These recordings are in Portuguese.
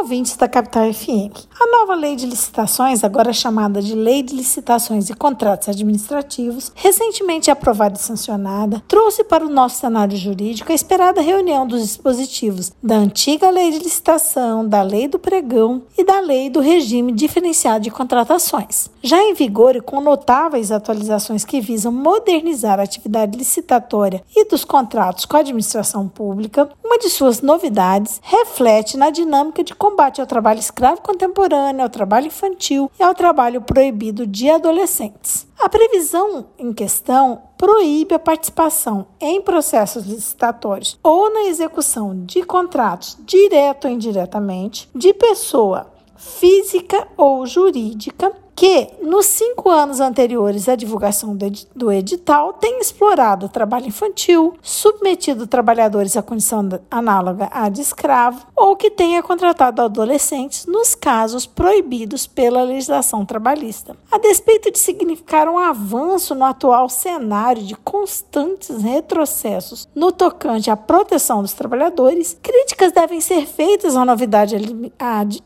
ouvintes da Capital FM. A nova lei de licitações, agora chamada de Lei de Licitações e Contratos Administrativos, recentemente aprovada e sancionada, trouxe para o nosso cenário jurídico a esperada reunião dos dispositivos da antiga Lei de Licitação, da Lei do Pregão e da Lei do Regime Diferenciado de Contratações. Já em vigor e com notáveis atualizações que visam modernizar a atividade licitatória e dos contratos com a administração pública, uma de suas novidades reflete na dinâmica de combate ao trabalho escravo contemporâneo, ao trabalho infantil e ao trabalho proibido de adolescentes. A previsão em questão proíbe a participação em processos licitatórios ou na execução de contratos, direto ou indiretamente, de pessoa física ou jurídica que, nos cinco anos anteriores à divulgação do edital, tem explorado o trabalho infantil, submetido trabalhadores à condição análoga à de escravo ou que tenha contratado adolescentes nos casos proibidos pela legislação trabalhista. A despeito de significar um avanço no atual cenário de constantes retrocessos no tocante à proteção dos trabalhadores, críticas devem ser feitas à novidade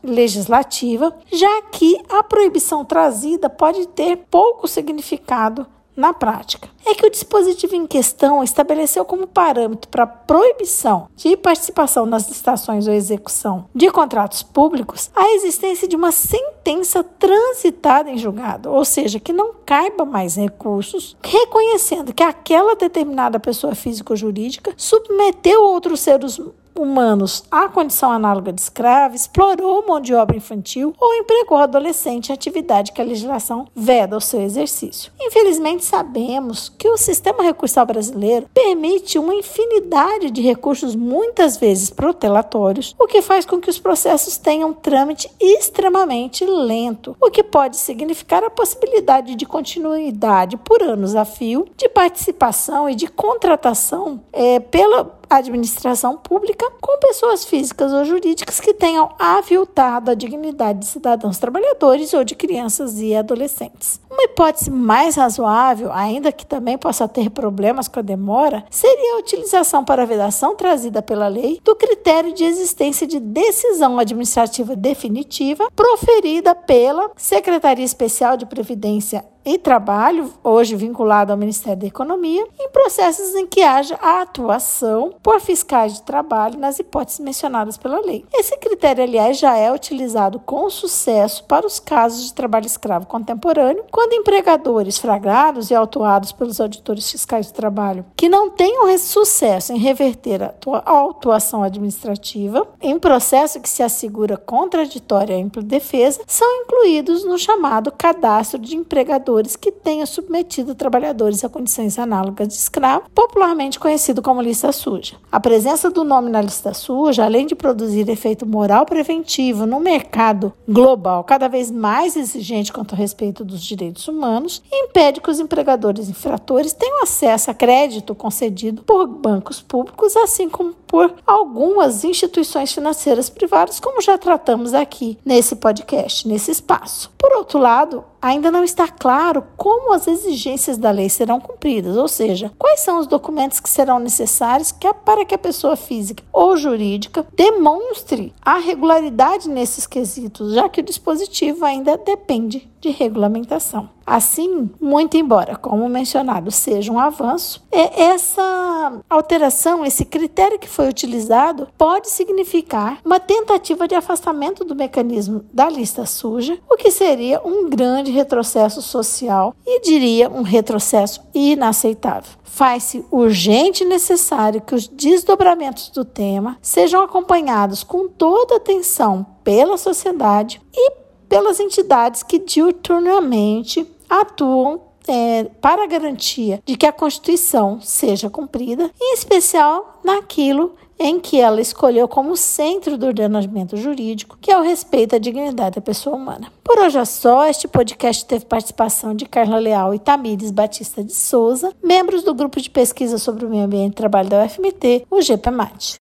legislativa, já que a proibição trazida trazida pode ter pouco significado na prática. É que o dispositivo em questão estabeleceu como parâmetro para proibição de participação nas licitações ou execução de contratos públicos a existência de uma sentença transitada em julgado, ou seja, que não caiba mais recursos, reconhecendo que aquela determinada pessoa física ou jurídica submeteu outros seres humanos à condição análoga de escravo, explorou mão de obra infantil ou empregou adolescente em atividade que a legislação veda ao seu exercício. Infelizmente, sabemos que o sistema recursal brasileiro permite uma infinidade de recursos, muitas vezes protelatórios, o que faz com que os processos tenham um trâmite extremamente lento, o que pode significar a possibilidade de continuidade por anos a fio de participação e de contratação é, pela administração pública com pessoas físicas ou jurídicas que tenham aviltado a dignidade de cidadãos trabalhadores ou de crianças e adolescentes. Uma hipótese mais razoável, ainda que também possa ter problemas com a demora, seria a utilização para a vedação trazida pela lei do critério de existência de decisão administrativa definitiva proferida pela Secretaria Especial de Previdência e trabalho, hoje vinculado ao Ministério da Economia, em processos em que haja a atuação por fiscais de trabalho nas hipóteses mencionadas pela lei. Esse critério, aliás, já é utilizado com sucesso para os casos de trabalho escravo contemporâneo, quando empregadores flagrados e autuados pelos auditores fiscais de trabalho que não tenham sucesso em reverter a autuação administrativa em processo que se assegura contraditória à ampla defesa, são incluídos no chamado cadastro de empregadores que tenha submetido trabalhadores a condições análogas de escravo, popularmente conhecido como lista suja. A presença do nome na lista suja, além de produzir efeito moral preventivo no mercado global cada vez mais exigente quanto ao respeito dos direitos humanos, impede que os empregadores infratores tenham acesso a crédito concedido por bancos públicos, assim como por algumas instituições financeiras privadas, como já tratamos aqui nesse podcast, nesse espaço. Por outro lado, ainda não está claro como as exigências da lei serão cumpridas, ou seja, quais são os documentos que serão necessários para que a pessoa física ou jurídica demonstre a regularidade nesses quesitos, já que o dispositivo ainda depende de regulamentação. Assim, muito embora, como mencionado, seja um avanço, é essa alteração, esse critério que foi utilizado, pode significar uma tentativa de afastamento do mecanismo da lista suja, o que seria um grande retrocesso social e diria um retrocesso inaceitável. Faz-se urgente e necessário que os desdobramentos do tema sejam acompanhados com toda atenção pela sociedade e pelas entidades que diuturnamente atuam é, para garantia de que a Constituição seja cumprida, em especial naquilo em que ela escolheu como centro do ordenamento jurídico, que é o respeito à dignidade da pessoa humana. Por hoje é só, este podcast teve participação de Carla Leal e Tamires Batista de Souza, membros do grupo de pesquisa sobre o meio ambiente e trabalho da UFMT, o GPMAT.